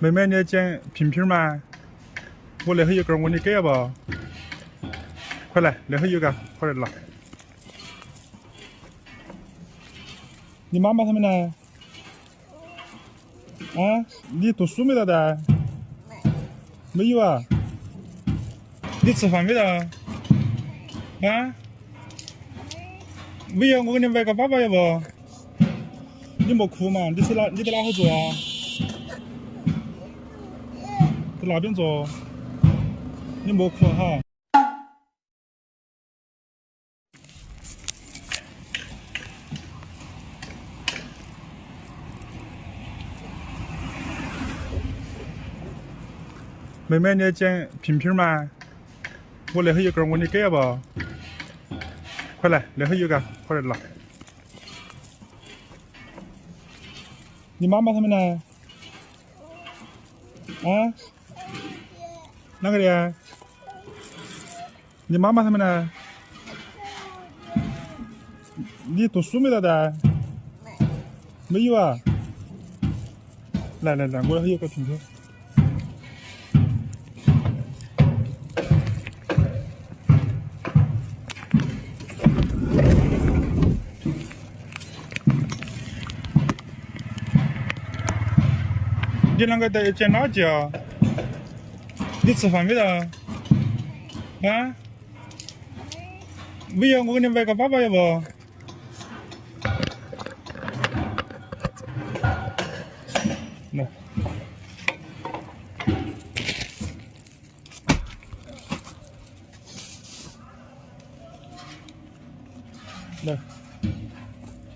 妹妹，你要捡瓶瓶吗？我那儿有根，我你给要不？快来，那儿有个，快来拿。你妈妈他们呢？啊，你读书没得的？没有啊。你吃饭没得？啊？没有，我给你买个粑粑要不？你莫哭嘛，你是哪？你在哪号坐啊？那边坐。你莫哭哈。妹妹，你要捡瓶瓶吗？我那儿有根，我给你给不？快来，那儿有个，快来拿。你妈妈他们呢？啊？哪个的？你妈妈他们呢？你读书没得的？没有啊。来来来，我那儿有个瓶瓶。你啷个在捡垃圾啊？你吃饭没得？啊？没有，我给你买个包包要不？来，来，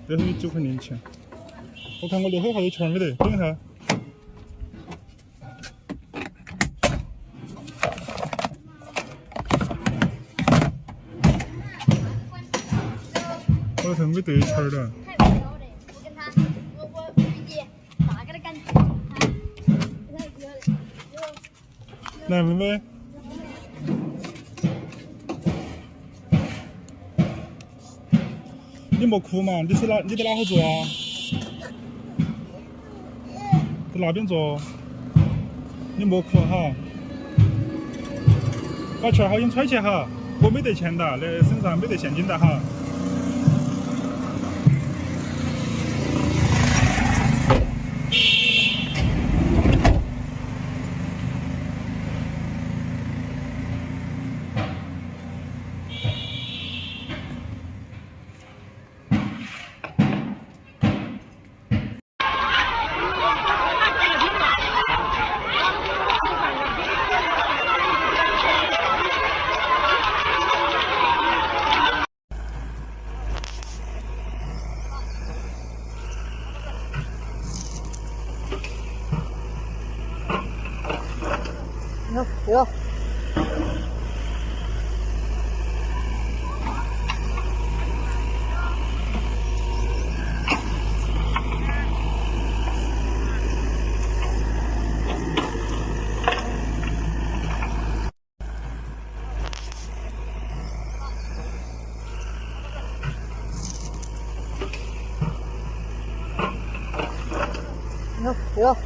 这是九块零钱。我看我那会还有钱没得？等一下。我这没得钱儿了。太无聊了，我跟他，我我理解哪个的感觉？来，妹妹。你莫哭嘛，你是哪？你在哪号坐啊？在那边坐。你莫哭哈。把钱好运揣起哈，我没得钱的，那身上没得现金的哈。有有。有有。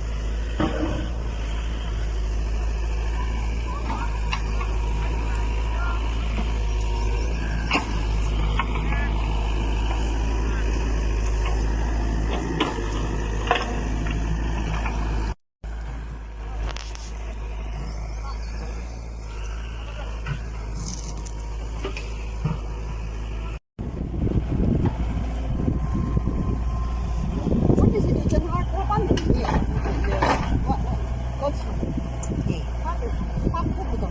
我就是你跟他，我把那个，我我搞清，他就他苦不懂。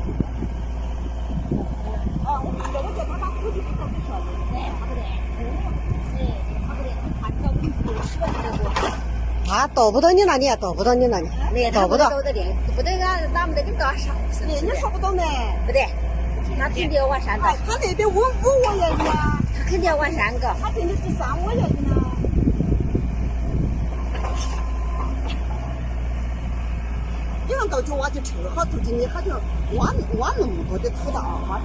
啊，我看到我叫他把苦就不懂，你晓得？哎，他不得，哎，他不得，他看到我们十万多个。啊，到不到你那里，到不到你那里，到不到。不得俺哪没得跟到上，是人家说不懂呢。不得，他肯定要往上哎搞，，他那边五五我要的啊，他肯定要往上搞。他定的是三我要的呢。你看到就挖就吃好头，今天他就挖挖那么多的土豆，挖的。